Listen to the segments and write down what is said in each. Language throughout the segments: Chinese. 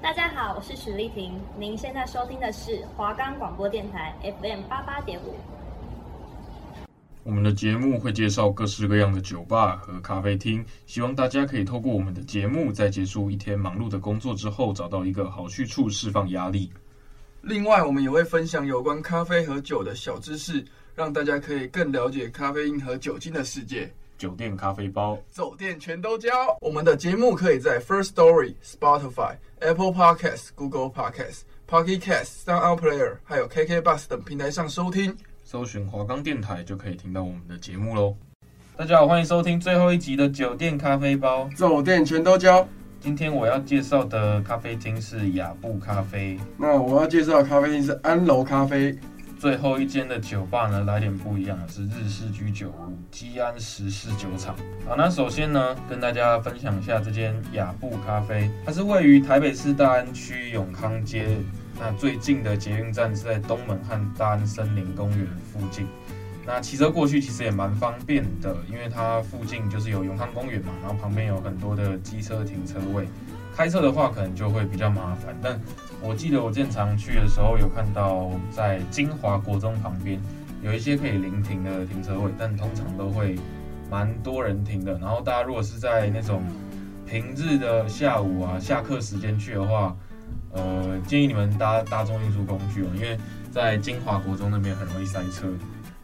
大家好，我是许丽婷。您现在收听的是华冈广播电台 FM 八八点五。我们的节目会介绍各式各样的酒吧和咖啡厅，希望大家可以透过我们的节目，在结束一天忙碌的工作之后，找到一个好去处释放压力。另外，我们也会分享有关咖啡和酒的小知识，让大家可以更了解咖啡因和酒精的世界。酒店咖啡包，酒店全都教。我们的节目可以在 First Story、Spotify、Apple Podcasts、Google Podcasts、Pocket Casts、Sound Player，还有 KK Bus 等平台上收听。搜寻华冈电台就可以听到我们的节目喽。大家好，欢迎收听最后一集的酒店咖啡包，酒店全都教。今天我要介绍的咖啡厅是雅布咖啡，那我要介绍的咖啡厅是安楼咖啡。最后一间的酒吧呢，来点不一样的是日式居酒屋基安石室酒厂。好，那首先呢，跟大家分享一下这间雅布咖啡，它是位于台北市大安区永康街。那最近的捷运站是在东门和大安森林公园附近。那骑车过去其实也蛮方便的，因为它附近就是有永康公园嘛，然后旁边有很多的机车停车位。开车的话可能就会比较麻烦，但我记得我经常去的时候有看到在金华国中旁边有一些可以临停的停车位，但通常都会蛮多人停的。然后大家如果是在那种平日的下午啊，下课时间去的话，呃，建议你们搭大众运输工具哦，因为在金华国中那边很容易塞车。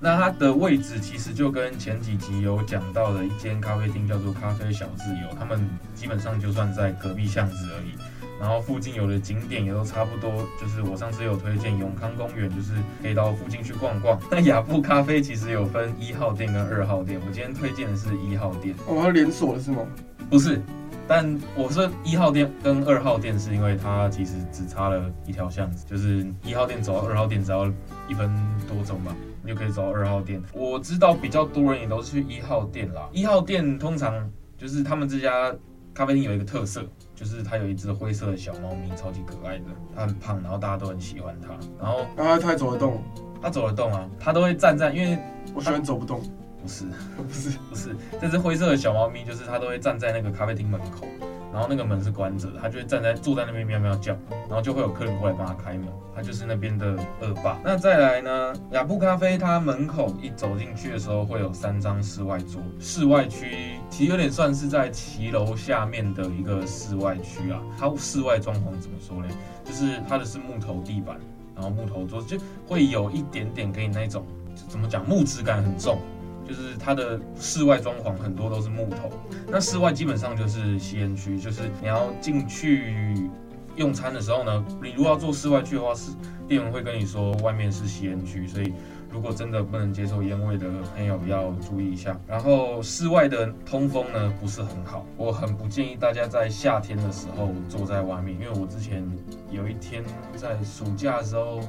那它的位置其实就跟前几集有讲到的一间咖啡厅叫做咖啡小自由，他们基本上就算在隔壁巷子而已。然后附近有的景点也都差不多，就是我上次有推荐永康公园，就是可以到附近去逛逛。那雅布咖啡其实有分一号店跟二号店，我今天推荐的是一号店。哦，它连锁的是吗？不是。但我说一号店跟二号店是因为它其实只差了一条巷子，就是一号店走到二号店只要一分多钟吧，你就可以走到二号店。我知道比较多人也都是去一号店啦。一号店通常就是他们这家咖啡厅有一个特色，就是它有一只灰色的小猫咪，超级可爱的，它很胖，然后大家都很喜欢它。然后啊，它走得动，它走得动啊，它都会站在，因为我喜欢走不动。不是，不是，不是，这只灰色的小猫咪，就是它都会站在那个咖啡厅门口，然后那个门是关着的，它就会站在坐在那边喵喵叫，然后就会有客人过来帮它开门，它就是那边的恶霸。那再来呢，雅布咖啡它门口一走进去的时候会有三张室外桌，室外区其实有点算是在骑楼下面的一个室外区啊。它室外装潢怎么说呢？就是它的是木头地板，然后木头桌，就会有一点点给你那种怎么讲木质感很重。就是它的室外装潢很多都是木头，那室外基本上就是吸烟区，就是你要进去用餐的时候呢，你如果要做室外区的话，是店员会跟你说外面是吸烟区，所以如果真的不能接受烟味的朋友要注意一下。然后室外的通风呢不是很好，我很不建议大家在夏天的时候坐在外面，因为我之前有一天在暑假的时候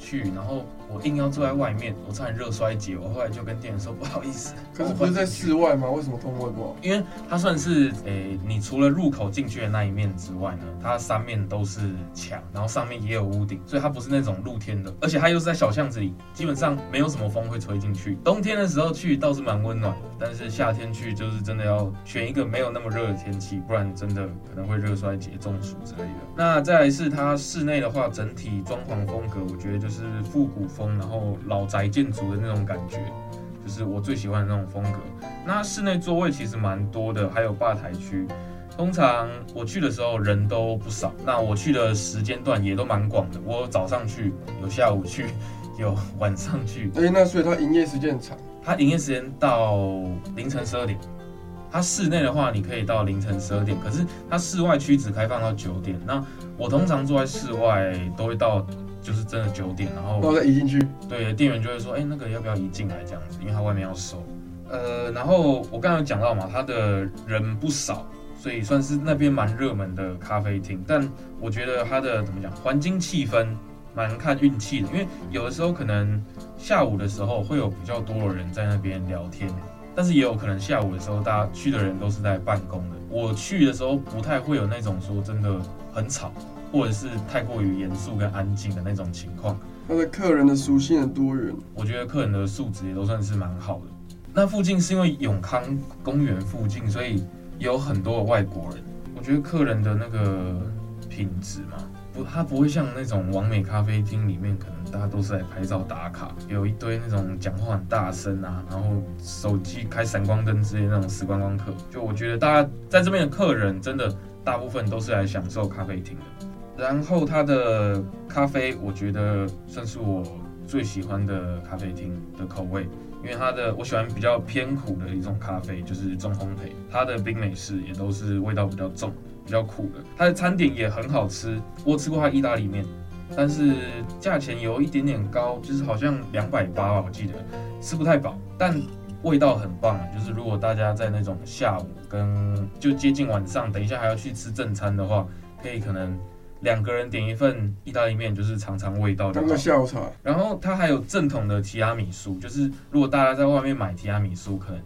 去，然后。我硬要坐在外面，我差点热衰竭。我后来就跟店员说 不好意思。可是不是在室外吗？为什么通风不好？因为它算是诶、欸，你除了入口进去的那一面之外呢，它三面都是墙，然后上面也有屋顶，所以它不是那种露天的。而且它又是在小巷子里，基本上没有什么风会吹进去。冬天的时候去倒是蛮温暖，但是夏天去就是真的要选一个没有那么热的天气，不然真的可能会热衰竭、中暑之类的。那再来是它室内的话，整体装潢风格，我觉得就是复古风。然后老宅建筑的那种感觉，就是我最喜欢的那种风格。那室内座位其实蛮多的，还有吧台区。通常我去的时候人都不少，那我去的时间段也都蛮广的。我早上去，有下午去，有晚上去。哎，那所以它营业时间很长。它营业时间到凌晨十二点。它室内的话，你可以到凌晨十二点，可是它室外区只开放到九点。那我通常坐在室外都会到。就是真的九点，然后然后再移进去，对，店员就会说，哎、欸，那个要不要移进来这样子，因为他外面要收。呃，然后我刚刚有讲到嘛，他的人不少，所以算是那边蛮热门的咖啡厅。但我觉得他的怎么讲，环境气氛蛮看运气的，因为有的时候可能下午的时候会有比较多的人在那边聊天，但是也有可能下午的时候大家去的人都是在办公的。我去的时候不太会有那种说真的很吵。或者是太过于严肃跟安静的那种情况，他的客人的属性的多元，我觉得客人的素质也都算是蛮好的。那附近是因为永康公园附近，所以有很多的外国人。我觉得客人的那个品品质嘛，不，他不会像那种完美咖啡厅里面，可能大家都是来拍照打卡，有一堆那种讲话很大声啊，然后手机开闪光灯之类那种死观光客。就我觉得大家在这边的客人，真的大部分都是来享受咖啡厅的。然后它的咖啡，我觉得算是我最喜欢的咖啡厅的口味。因为它的我喜欢比较偏苦的一种咖啡，就是重烘焙。它的冰美式也都是味道比较重、比较苦的。它的餐点也很好吃，我吃过它意大利面，但是价钱有一点点高，就是好像两百八吧，我记得吃不太饱，但味道很棒。就是如果大家在那种下午跟就接近晚上，等一下还要去吃正餐的话，可以可能。两个人点一份意大利面，就是尝尝味道的。当个下午茶。然后它还有正统的提拉米苏，就是如果大家在外面买提拉米苏，可能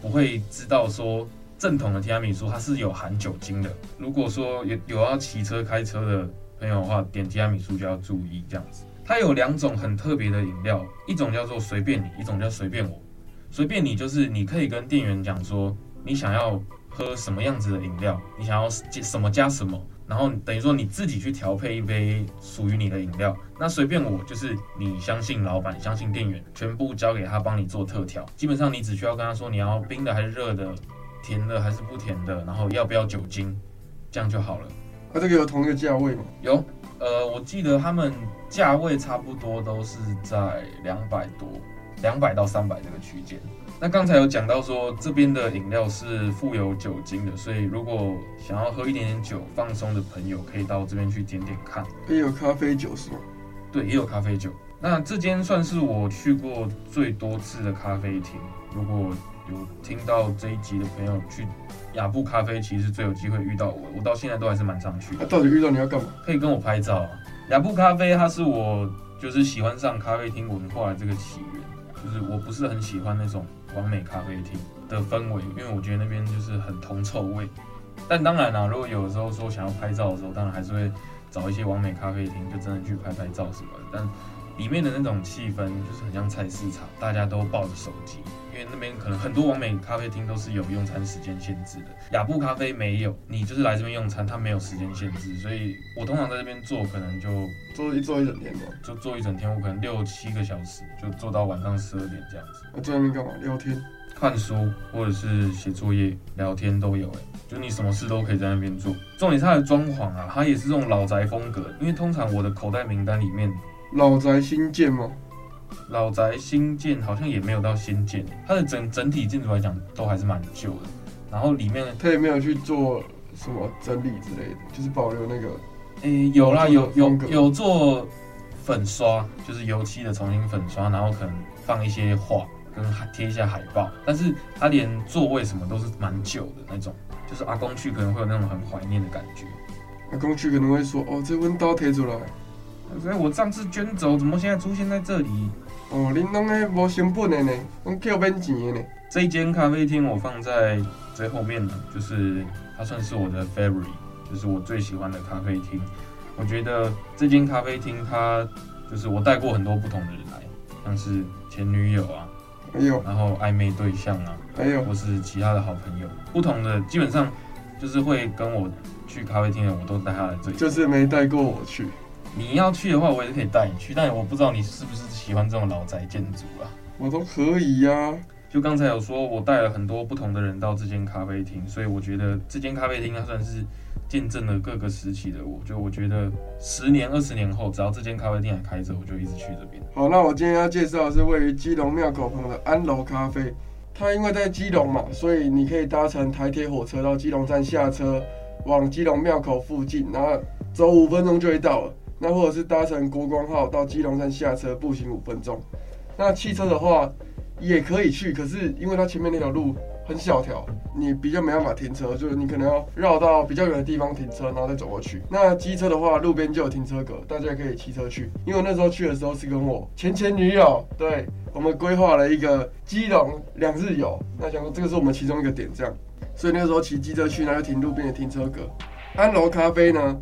不会知道说正统的提拉米苏它是有含酒精的。如果说有有要骑车开车的朋友的话，点提拉米苏就要注意这样子。它有两种很特别的饮料，一种叫做随便你，一种叫随便我。随便你就是你可以跟店员讲说你想要喝什么样子的饮料，你想要什么加什么。然后等于说你自己去调配一杯属于你的饮料，那随便我，就是你相信老板，相信店员，全部交给他帮你做特调。基本上你只需要跟他说你要冰的还是热的，甜的还是不甜的，然后要不要酒精，这样就好了。那、啊、这个有同一个价位吗？有，呃，我记得他们价位差不多都是在两百多，两百到三百这个区间。那刚才有讲到说，这边的饮料是富有酒精的，所以如果想要喝一点点酒放松的朋友，可以到这边去点点看。也有咖啡酒是吗？对，也有咖啡酒。那这间算是我去过最多次的咖啡厅。如果有听到这一集的朋友去雅布咖啡，其实最有机会遇到我。我到现在都还是蛮常去的。那、啊、到底遇到你要干嘛？可以跟我拍照啊。雅布咖啡，它是我就是喜欢上咖啡厅文化的这个起源。就是我不是很喜欢那种。完美咖啡厅的氛围，因为我觉得那边就是很铜臭味。但当然啦，如果有的时候说想要拍照的时候，当然还是会找一些完美咖啡厅，就真的去拍拍照什么的。但里面的那种气氛就是很像菜市场，大家都抱着手机，因为那边可能很多完美咖啡厅都是有用餐时间限制的。雅布咖啡没有，你就是来这边用餐，它没有时间限制，所以我通常在这边坐，可能就坐一坐一整天吧，就坐一整天，我可能六七个小时，就坐到晚上十二点这样子。那坐在那边干嘛？聊天、看书，或者是写作业、聊天都有哎，就你什么事都可以在那边做。重点是它的装潢啊，它也是这种老宅风格，因为通常我的口袋名单里面。老宅新建吗？老宅新建好像也没有到新建，它的整整体建筑来讲都还是蛮旧的。然后里面它也没有去做什么整理之类的，就是保留那个。诶、欸，有啦，有有有做粉刷，就是油漆的重新粉刷，然后可能放一些画跟贴一下海报。但是它连座位什么都是蛮旧的那种，就是阿公去可能会有那种很怀念的感觉。阿公去可能会说：“哦，这温刀贴出来。”所以我上次捐走，怎么现在出现在这里？哦，恁拢个无成本的呢，拢扣免钱的呢。这一间咖啡厅我放在最后面呢，就是它算是我的 favorite，就是我最喜欢的咖啡厅。我觉得这间咖啡厅它就是我带过很多不同的人来，像是前女友啊，还有然后暧昧对象啊，还有或是其他的好朋友，不同的基本上就是会跟我去咖啡厅的，我都带他来这里。就是没带过我去。你要去的话，我也是可以带你去，但我不知道你是不是喜欢这种老宅建筑啊？我都可以呀、啊。就刚才有说，我带了很多不同的人到这间咖啡厅，所以我觉得这间咖啡厅它算是见证了各个时期的我。就我觉得十年、二十年后，只要这间咖啡厅还开着，我就一直去这边。好，那我今天要介绍的是位于基隆庙口旁的安楼咖啡。它因为在基隆嘛，所以你可以搭乘台铁火车到基隆站下车，往基隆庙口附近，然后走五分钟就会到了。那或者是搭乘国光号到基隆站下车，步行五分钟。那汽车的话也可以去，可是因为它前面那条路很小条，你比较没办法停车，就是你可能要绕到比较远的地方停车，然后再走过去。那机车的话，路边就有停车格，大家可以骑车去。因为那时候去的时候是跟我前前女友，对，我们规划了一个基隆两日游。那想说这个是我们其中一个点，这样，所以那个时候骑机车去，那就停路边的停车格。安楼咖啡呢？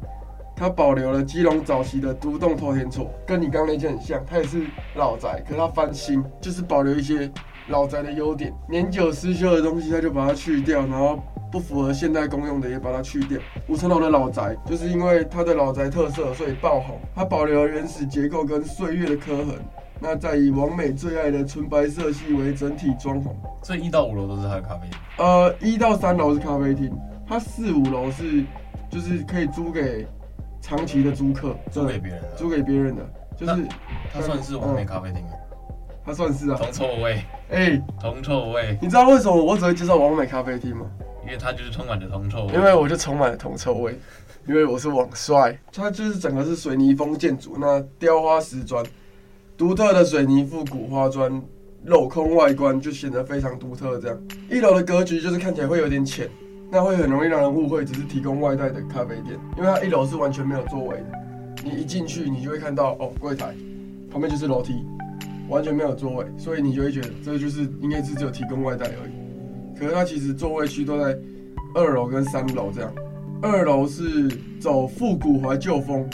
它保留了基隆早期的独栋透天厝，跟你刚刚那间很像，它也是老宅，可是它翻新，就是保留一些老宅的优点，年久失修的东西，它就把它去掉，然后不符合现代公用的也把它去掉。五层楼的老宅就是因为它的老宅特色，所以爆红。它保留了原始结构跟岁月的刻痕。那再以王美最爱的纯白色系为整体装潢。所以一到五楼都是它的咖啡厅。呃，一到三楼是咖啡厅，它四五楼是就是可以租给长期的租客，租给别人的，租给别人的，就是它算是完美咖啡厅吗？它算是啊。铜臭味，哎、欸，铜臭味。你知道为什么我只会介绍完美咖啡厅吗？因为它就是充满着铜臭味。因为我就充满了铜臭味，因为我是网帅。它就是整个是水泥风建筑，那雕花石砖。独特的水泥复古花砖镂空外观就显得非常独特。这样，一楼的格局就是看起来会有点浅，那会很容易让人误会只是提供外带的咖啡店，因为它一楼是完全没有座位的。你一进去，你就会看到哦，柜台旁边就是楼梯，完全没有座位，所以你就会觉得这就是应该是只有提供外带而已。可是它其实座位区都在二楼跟三楼这样，二楼是走复古怀旧风。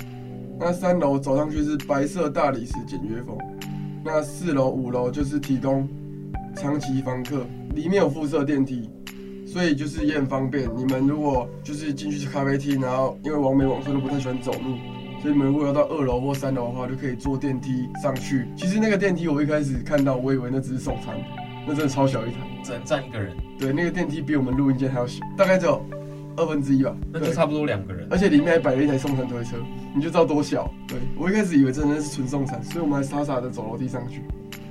那三楼走上去是白色大理石简约风，那四楼、五楼就是提供长期房客，里面有附设电梯，所以就是也很方便。你们如果就是进去咖啡厅，然后因为王美网帅都不太喜欢走路，所以你们如果要到二楼或三楼的话，就可以坐电梯上去。其实那个电梯我一开始看到，我以为那只是送餐，那真的超小一台，只能站一个人。对，那个电梯比我们录音间还要小，大概只有。二分之一吧，那就差不多两个人，而且里面还摆了一台送餐推车，你就知道多小。对，我一开始以为真的是纯送餐，所以我们还傻傻的走楼梯上去。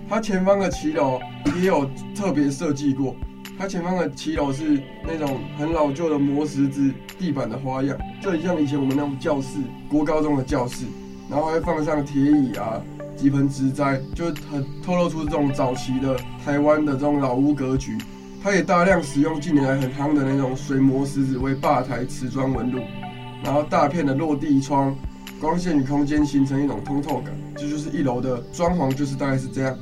它前方的骑楼也有特别设计过，它前方的骑楼是那种很老旧的磨石子地板的花样，就很像以前我们那种教室，国高中的教室，然后还放上铁椅啊，几盆植栽，就很透露出这种早期的台湾的这种老屋格局。它也大量使用近年来很夯的那种水磨石子为吧台瓷砖纹路，然后大片的落地窗，光线与空间形成一种通透感。这就是一楼的装潢，就是大概是这样。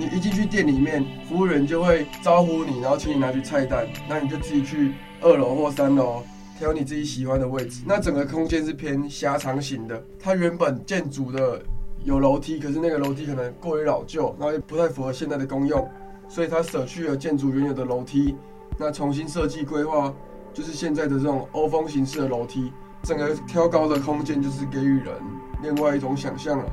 你一进去店里面，服务员就会招呼你，然后请你拿去菜单，那你就自己去二楼或三楼挑你自己喜欢的位置。那整个空间是偏狭长型的，它原本建筑的有楼梯，可是那个楼梯可能过于老旧，然后也不太符合现在的功用。所以它舍去了建筑原有的楼梯，那重新设计规划就是现在的这种欧风形式的楼梯，整个挑高的空间就是给予人另外一种想象了。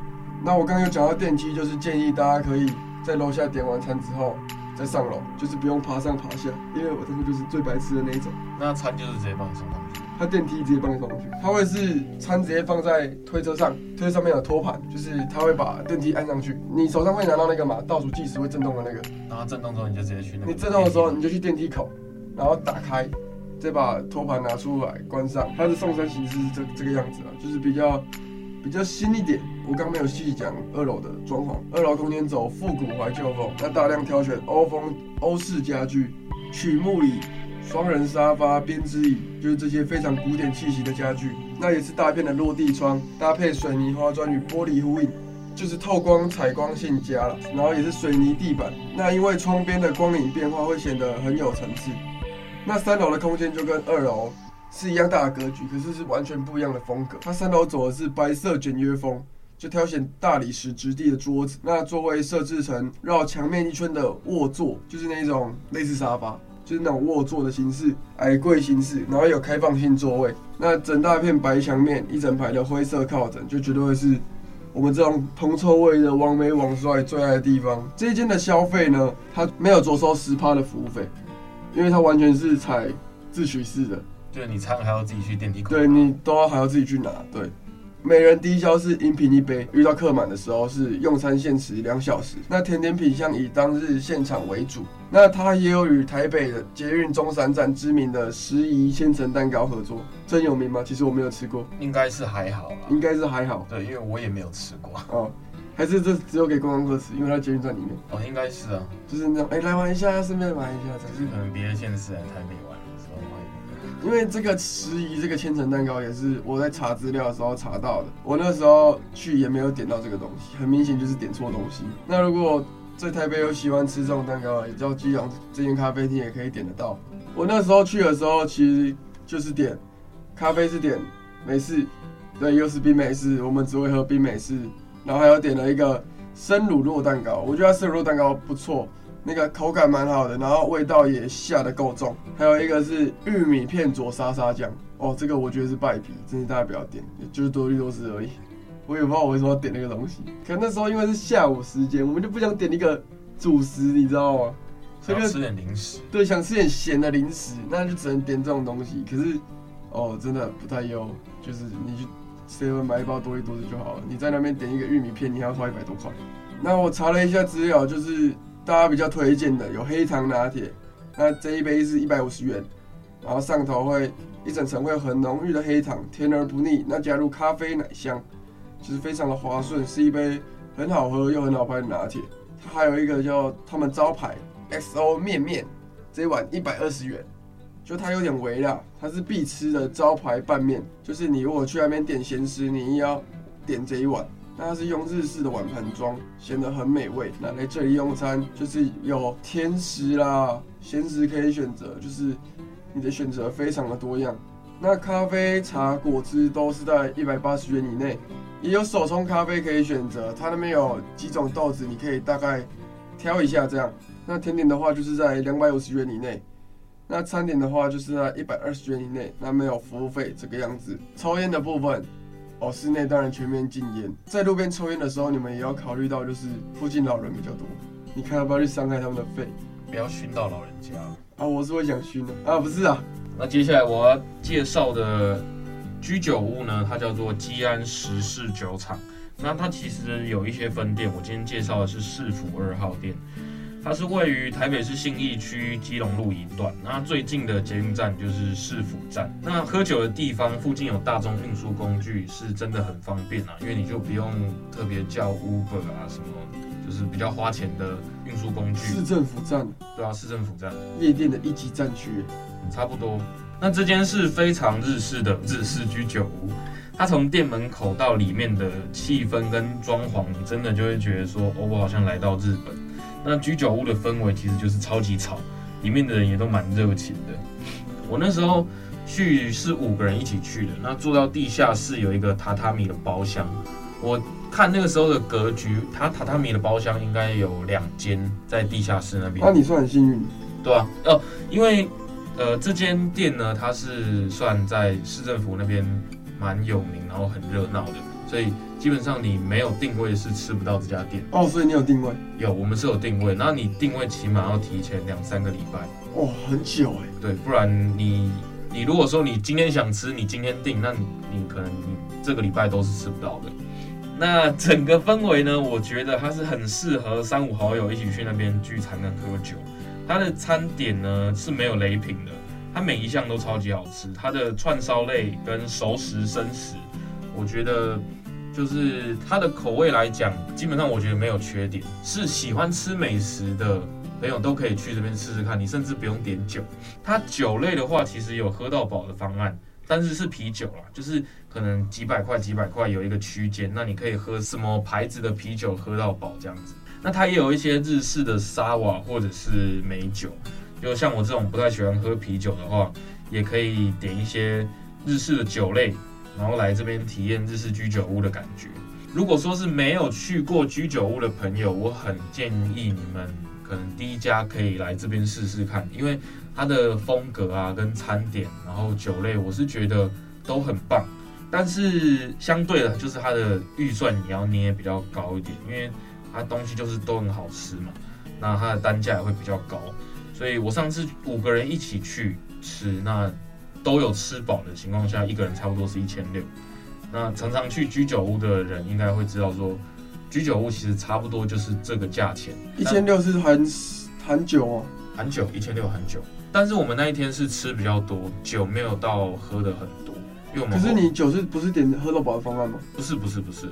那我刚刚有讲到电梯，就是建议大家可以在楼下点完餐之后再上楼，就是不用爬上爬下，因为我这个就是最白痴的那一种。那餐就是直接帮你送上去。它电梯直接帮你送上去，它会是餐直接放在推车上，推车上面有托盘，就是它会把电梯按上去，你手上会拿到那个嘛，倒数计时会震动的那个，然后震动之后你就直接去那个。你震动的时候你就去电梯口，然后打开，再把托盘拿出来关上。它的送餐形式是这这个样子啊，就是比较比较新一点。我刚没有细讲二楼的装潢，二楼空间走复古怀旧风，那大量挑选欧风欧式家具，曲木椅。双人沙发、编织椅，就是这些非常古典气息的家具。那也是大片的落地窗，搭配水泥花砖与玻璃呼应，就是透光采光性佳了。然后也是水泥地板，那因为窗边的光影变化会显得很有层次。那三楼的空间就跟二楼是一样大的格局，可是是完全不一样的风格。它三楼走的是白色简约风，就挑选大理石质地的桌子，那座位设置成绕墙面一圈的卧座，就是那种类似沙发。就是那种卧座的形式，矮柜形式，然后有开放性座位。那整大片白墙面，一整排的灰色靠枕，就绝对会是我们这种铜臭味的王美网帅最爱的地方。这一间的消费呢，它没有着收十趴的服务费，因为它完全是采自取式的。就是你餐还要自己去电梯口，对，你都要还要自己去拿，对。每人低消是饮品一杯，遇到客满的时候是用餐限时两小时。那甜点品项以当日现场为主。那它也有与台北的捷运中山站知名的时宜千层蛋糕合作，真有名吗？其实我没有吃过，应该是还好啦，应该是还好。对，因为我也没有吃过。哦，还是这只有给观光客吃，因为它捷运站里面。哦，应该是啊，就是那种哎、欸，来玩一下，顺便玩一下，只是可能别的县市来台北玩。因为这个迟疑这个千层蛋糕也是我在查资料的时候查到的，我那时候去也没有点到这个东西，很明显就是点错东西。那如果在台北有喜欢吃这种蛋糕，也叫基隆这间咖啡厅也可以点得到。我那时候去的时候，其实就是点咖啡是点美式，对，又是冰美式，我们只会喝冰美式，然后还有点了一个生乳酪蛋糕，我觉得生乳酪蛋糕不错。那个口感蛮好的，然后味道也下的够重。还有一个是玉米片佐沙沙酱，哦，这个我觉得是败笔，真的大家不要点，就是多绿多汁而已。我也不知道我为什么要点那个东西，可能那时候因为是下午时间，我们就不想点一个主食，你知道吗？所以就吃点零食。对，想吃点咸的零食，那就只能点这种东西。可是，哦，真的不太优，就是你去 seven 买一包多力多汁就好了。你在那边点一个玉米片，你还要花一百多块。那我查了一下资料，就是大家比较推荐的有黑糖拿铁，那这一杯是一百五十元，然后上头会一整层会有很浓郁的黑糖，甜而不腻。那加入咖啡奶香。就是非常的滑顺，是一杯很好喝又很好拍的拿铁。它还有一个叫他们招牌 XO 面面，这一碗一百二十元，就它有点微辣，它是必吃的招牌拌面。就是你如果去那边点咸食，你一定要点这一碗。那是用日式的碗盘装，显得很美味。那来这里用餐就是有甜食啦、咸食可以选择，就是你的选择非常的多样。那咖啡、茶、果汁都是在一百八十元以内。也有手冲咖啡可以选择，它那边有几种豆子，你可以大概挑一下这样。那甜点的话就是在两百五十元以内，那餐点的话就是在一百二十元以内，那没有服务费这个样子。抽烟的部分，哦，室内当然全面禁烟。在路边抽烟的时候，你们也要考虑到，就是附近老人比较多，你看要不要去伤害他们的肺，不要熏到老人家啊！我是会想熏的啊，不是啊。那接下来我要介绍的。居酒屋呢，它叫做基安十四酒厂。那它其实有一些分店，我今天介绍的是市府二号店，它是位于台北市信义区基隆路一段。那最近的捷运站就是市府站。那喝酒的地方附近有大众运输工具，是真的很方便啊，因为你就不用特别叫 Uber 啊什么，就是比较花钱的运输工具。市政府站，对啊，市政府站，夜店的一级战区，差不多。那这间是非常日式的日式居酒屋，它从店门口到里面的气氛跟装潢，你真的就会觉得说，哦，我好像来到日本。那居酒屋的氛围其实就是超级吵，里面的人也都蛮热情的。我那时候去是五个人一起去的，那住到地下室有一个榻榻米的包厢，我看那个时候的格局，它榻榻米的包厢应该有两间在地下室那边。那你算很幸运，对啊，哦，因为。呃，这间店呢，它是算在市政府那边蛮有名，然后很热闹的，所以基本上你没有定位是吃不到这家店。哦，所以你有定位？有，我们是有定位。那你定位起码要提前两三个礼拜。哦，很久哎。对，不然你你如果说你今天想吃，你今天订，那你你可能你这个礼拜都是吃不到的。那整个氛围呢，我觉得它是很适合三五好友一起去那边聚餐跟喝酒。它的餐点呢是没有雷品的，它每一项都超级好吃。它的串烧类跟熟食生食，我觉得就是它的口味来讲，基本上我觉得没有缺点。是喜欢吃美食的朋友都可以去这边试试看，你甚至不用点酒。它酒类的话，其实有喝到饱的方案，但是是啤酒啦，就是可能几百块几百块有一个区间，那你可以喝什么牌子的啤酒喝到饱这样子。那它也有一些日式的沙瓦或者是美酒，就像我这种不太喜欢喝啤酒的话，也可以点一些日式的酒类，然后来这边体验日式居酒屋的感觉。如果说是没有去过居酒屋的朋友，我很建议你们可能第一家可以来这边试试看，因为它的风格啊跟餐点，然后酒类，我是觉得都很棒。但是相对的，就是它的预算你要捏比较高一点，因为。它东西就是都很好吃嘛，那它的单价也会比较高，所以我上次五个人一起去吃，那都有吃饱的情况下，一个人差不多是一千六。那常常去居酒屋的人应该会知道说，居酒屋其实差不多就是这个价钱。一千六是含含酒哦，含酒一千六含酒，但是我们那一天是吃比较多，酒没有到喝的很多，因为我们可是你酒是不是点喝到饱的方案吗？不是不是不是。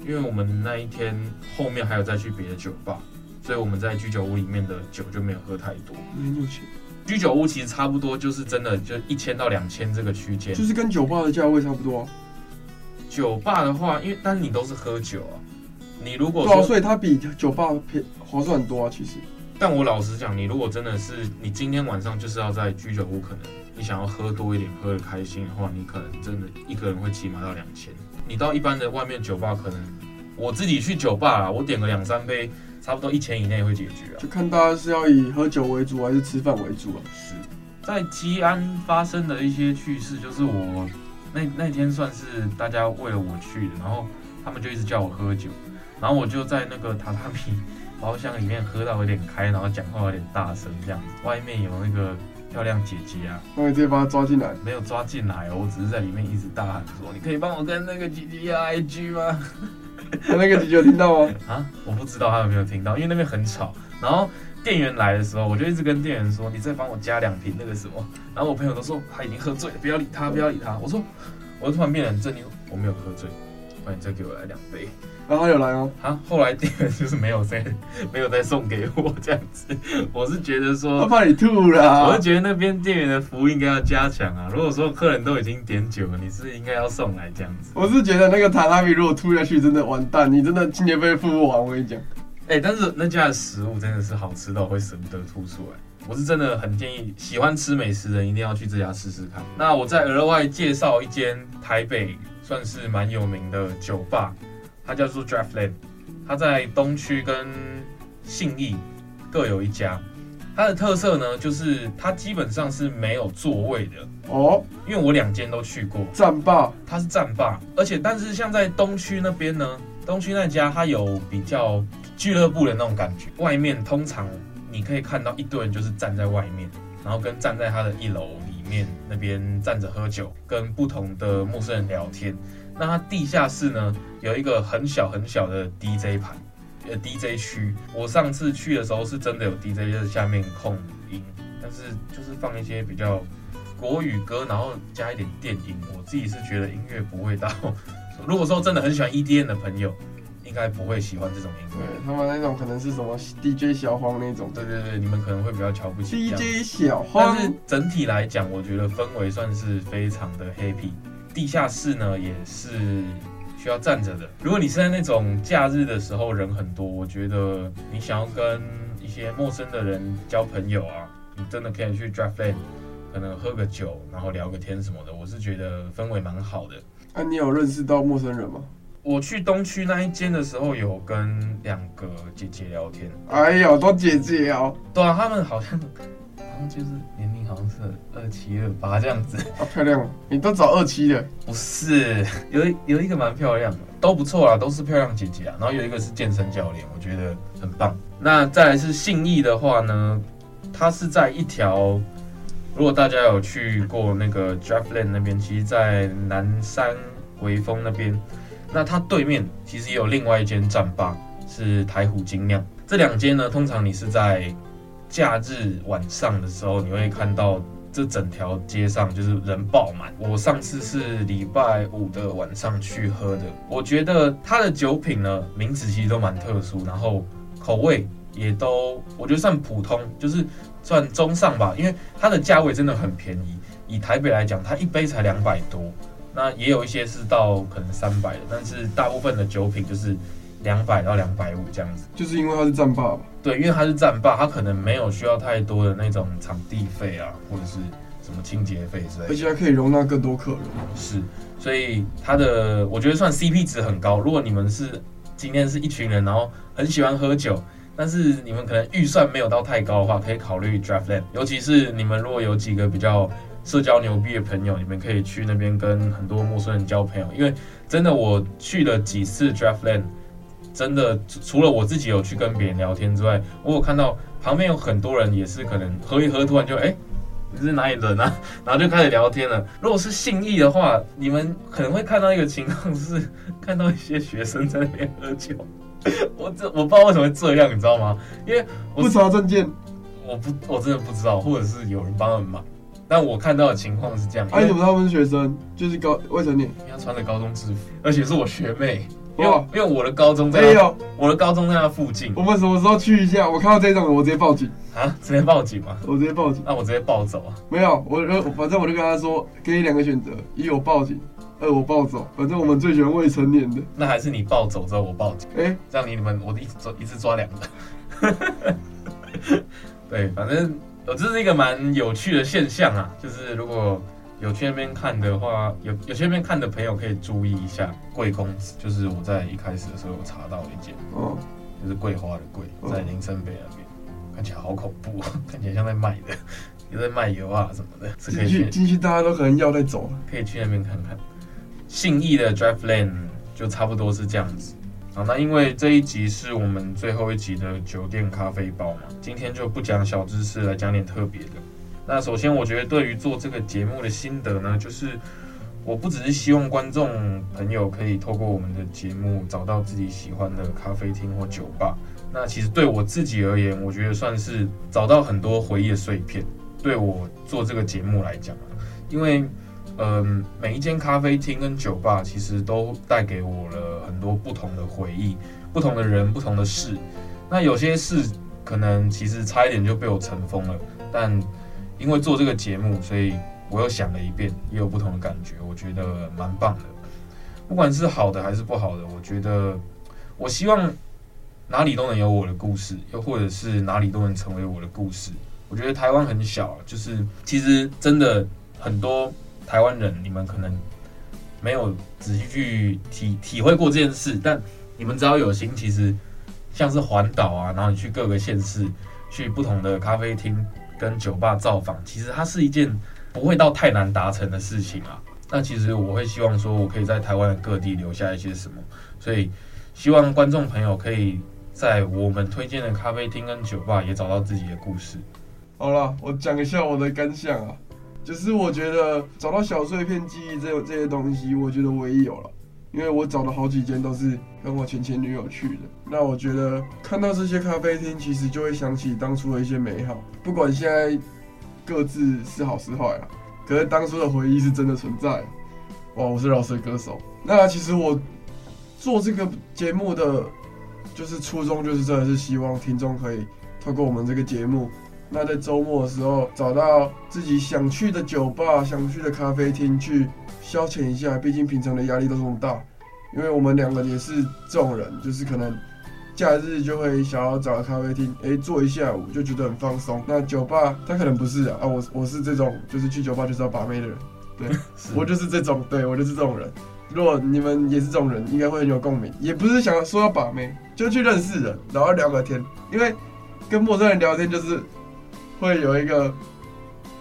因为我们那一天后面还有再去别的酒吧，所以我们在居酒屋里面的酒就没有喝太多。没有钱。居酒屋其实差不多就是真的就一千到两千这个区间，就是跟酒吧的价位差不多啊。酒吧的话，因为但是你都是喝酒啊，你如果说，所以它比酒吧便划算很多啊，其实。但我老实讲，你如果真的是你今天晚上就是要在居酒屋，可能你想要喝多一点，喝的开心的话，你可能真的一个人会起码到两千。你到一般的外面酒吧，可能我自己去酒吧啊，我点个两三杯，差不多一千以内会解决啊。就看大家是要以喝酒为主还是吃饭为主啊？是在吉安发生的一些趣事，就是我那那天算是大家为了我去的，然后他们就一直叫我喝酒，然后我就在那个榻榻米包厢里面喝到有点开，然后讲话有点大声这样子，外面有那个。漂亮姐姐啊！那你直接把她抓进来？没有抓进来哦，我只是在里面一直大喊说：“你可以帮我跟那个姐姐要 IG 吗？” 那个姐姐有听到吗？啊，我不知道她有没有听到，因为那边很吵。然后店员来的时候，我就一直跟店员说：“你再帮我加两瓶那个什么。”然后我朋友都说他已经喝醉了，不要理他，不要理他。我说，我突然变得很镇定，我没有喝醉。那你再给我来两杯。然后他有来哦。啊，后来店员就是没有再没有再送给我这样子。我是觉得说，他怕你吐了。我是觉得那边店员的服务应该要加强啊。如果说客人都已经点酒了，你是应该要送来这样子。我是觉得那个塔拉米如果吐下去，真的完蛋，你真的今年被付不完。我跟你讲，哎，但是那家的食物真的是好吃到会舍不得吐出来。我是真的很建议喜欢吃美食的人一定要去这家试试看。那我再额外介绍一间台北算是蛮有名的酒吧。它叫做 Draftland，它在东区跟信义各有一家。它的特色呢，就是它基本上是没有座位的哦。因为我两间都去过，战霸，它是战霸，而且但是像在东区那边呢，东区那家它有比较俱乐部的那种感觉。外面通常你可以看到一堆人就是站在外面，然后跟站在它的一楼里面那边站着喝酒，跟不同的陌生人聊天。那它地下室呢，有一个很小很小的 DJ 盘，呃 DJ 区。我上次去的时候是真的有 DJ 在下面控音，但是就是放一些比较国语歌，然后加一点电音。我自己是觉得音乐不会到，如果说真的很喜欢 EDM 的朋友，该不会喜欢这种音乐。对，他们那种可能是什么 DJ 小黄那种。对对对，你们可能会比较瞧不起 DJ 小黄。但是整体来讲，我觉得氛围算是非常的 happy。地下室呢也是需要站着的。如果你是在那种假日的时候人很多，我觉得你想要跟一些陌生的人交朋友啊，你真的可以去 Draftland，可能喝个酒，然后聊个天什么的。我是觉得氛围蛮好的。那、啊、你有认识到陌生人吗？我去东区那一间的时候，有跟两个姐姐聊天。哎呦，都姐姐哦。对啊，他们好像。好像就是年龄好像是二七二八这样子，好漂亮，你都找二七的？不是，有有一个蛮漂亮的，都不错啊，都是漂亮姐姐啊。然后有一个是健身教练，我觉得很棒。那再来是信义的话呢，它是在一条，如果大家有去过那个 Draftland 那边，其实，在南山微风那边，那它对面其实也有另外一间战吧，是台虎精酿。这两间呢，通常你是在假日晚上的时候，你会看到这整条街上就是人爆满。我上次是礼拜五的晚上去喝的，我觉得它的酒品呢，名字其实都蛮特殊，然后口味也都我觉得算普通，就是算中上吧。因为它的价位真的很便宜，以台北来讲，它一杯才两百多，那也有一些是到可能三百的，但是大部分的酒品就是。两百到两百五这样子，就是因为它是战霸吧？对，因为它是战霸，它可能没有需要太多的那种场地费啊，或者是什么清洁费之类的，而且还可以容纳更多客人。是，所以它的我觉得算 CP 值很高。如果你们是今天是一群人，然后很喜欢喝酒，但是你们可能预算没有到太高的话，可以考虑 Draftland。尤其是你们如果有几个比较社交牛逼的朋友，你们可以去那边跟很多陌生人交朋友。因为真的我去了几次 Draftland。真的，除了我自己有去跟别人聊天之外，我有看到旁边有很多人也是可能喝一喝，突然就哎，你是哪里人啊？然后就开始聊天了。如果是信义的话，你们可能会看到一个情况是，看到一些学生在那边喝酒。我这我不知道为什么会这样，你知道吗？因为我不查证件，我不我真的不知道，或者是有人帮他们买。但我看到的情况是这样。哎，你怎么他们是学生？就是高未成年，他穿着高中制服，而且是我学妹。因为哇因为我的高中在没有，我的高中在那附近。我们什么时候去一下？我看到这种，我直接报警啊！直接报警吗？我直接报警。那我直接暴走啊！没有，我反正我就跟他说，给你两个选择：一我报警，二我暴走。反正我们最喜欢未成年的。那还是你暴走之后我报警？哎、欸，这样你你们我一直抓一次抓两个。对，反正我这是一个蛮有趣的现象啊，就是如果有去那边看的话，有有去那边看的朋友可以注意一下贵公子，就是我在一开始的时候有查到一件，哦，就是桂花的桂，在林森北那边，看起来好恐怖，看起来像在卖的，也 在卖油啊什么的，是可以去进去，大家都可能要再走，可以去那边看看。信义的 Drive Lane 就差不多是这样子。好，那因为这一集是我们最后一集的酒店咖啡包嘛，今天就不讲小知识，来讲点特别的。那首先，我觉得对于做这个节目的心得呢，就是我不只是希望观众朋友可以透过我们的节目找到自己喜欢的咖啡厅或酒吧。那其实对我自己而言，我觉得算是找到很多回忆的碎片。对我做这个节目来讲，因为嗯，每一间咖啡厅跟酒吧其实都带给我了很多不同的回忆，不同的人，不同的事。那有些事可能其实差一点就被我尘封了，但因为做这个节目，所以我又想了一遍，也有不同的感觉，我觉得蛮棒的。不管是好的还是不好的，我觉得我希望哪里都能有我的故事，又或者是哪里都能成为我的故事。我觉得台湾很小，就是其实真的很多台湾人，你们可能没有仔细去体体会过这件事，但你们只要有心，其实像是环岛啊，然后你去各个县市，去不同的咖啡厅。跟酒吧造访，其实它是一件不会到太难达成的事情啊。那其实我会希望说，我可以在台湾的各地留下一些什么，所以希望观众朋友可以在我们推荐的咖啡厅跟酒吧也找到自己的故事。好了，我讲一下我的感想啊，就是我觉得找到小碎片记忆这这些东西，我觉得我也有了。因为我找了好几间都是跟我前前女友去的，那我觉得看到这些咖啡厅，其实就会想起当初的一些美好。不管现在各自是好是坏啊，可是当初的回忆是真的存在。哇，我是饶舌歌手。那其实我做这个节目的就是初衷，就是真的是希望听众可以透过我们这个节目，那在周末的时候找到自己想去的酒吧、想去的咖啡厅去。消遣一下，毕竟平常的压力都这么大。因为我们两个也是这种人，就是可能假日就会想要找个咖啡厅，哎，坐一下午就觉得很放松。那酒吧他可能不是啊，啊，我我是这种，就是去酒吧就是要把妹的人。对，我就是这种，对我就是这种人。如果你们也是这种人，应该会很有共鸣。也不是想说要把妹，就去认识人，然后聊个天。因为跟陌生人聊天就是会有一个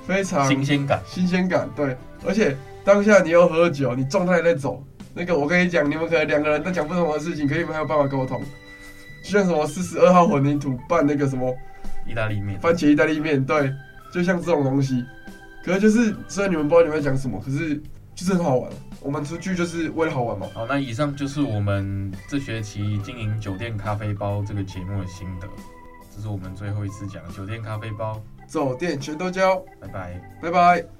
非常新鲜感，新鲜感，对，而且。当下你又喝酒，你状态在走，那个我跟你讲，你们可能两个人在讲不同的事情，可是你们还有办法沟通。就像什么四十二号混凝土拌那个什么意大利面，番茄意大利面，对，就像这种东西。可是就是虽然你们不知道你们在讲什么，可是就是很好玩。我们出去就是为了好玩嘛。好，那以上就是我们这学期经营酒店咖啡包这个节目的心得。这是我们最后一次讲酒店咖啡包，走店全都教，拜拜，拜拜。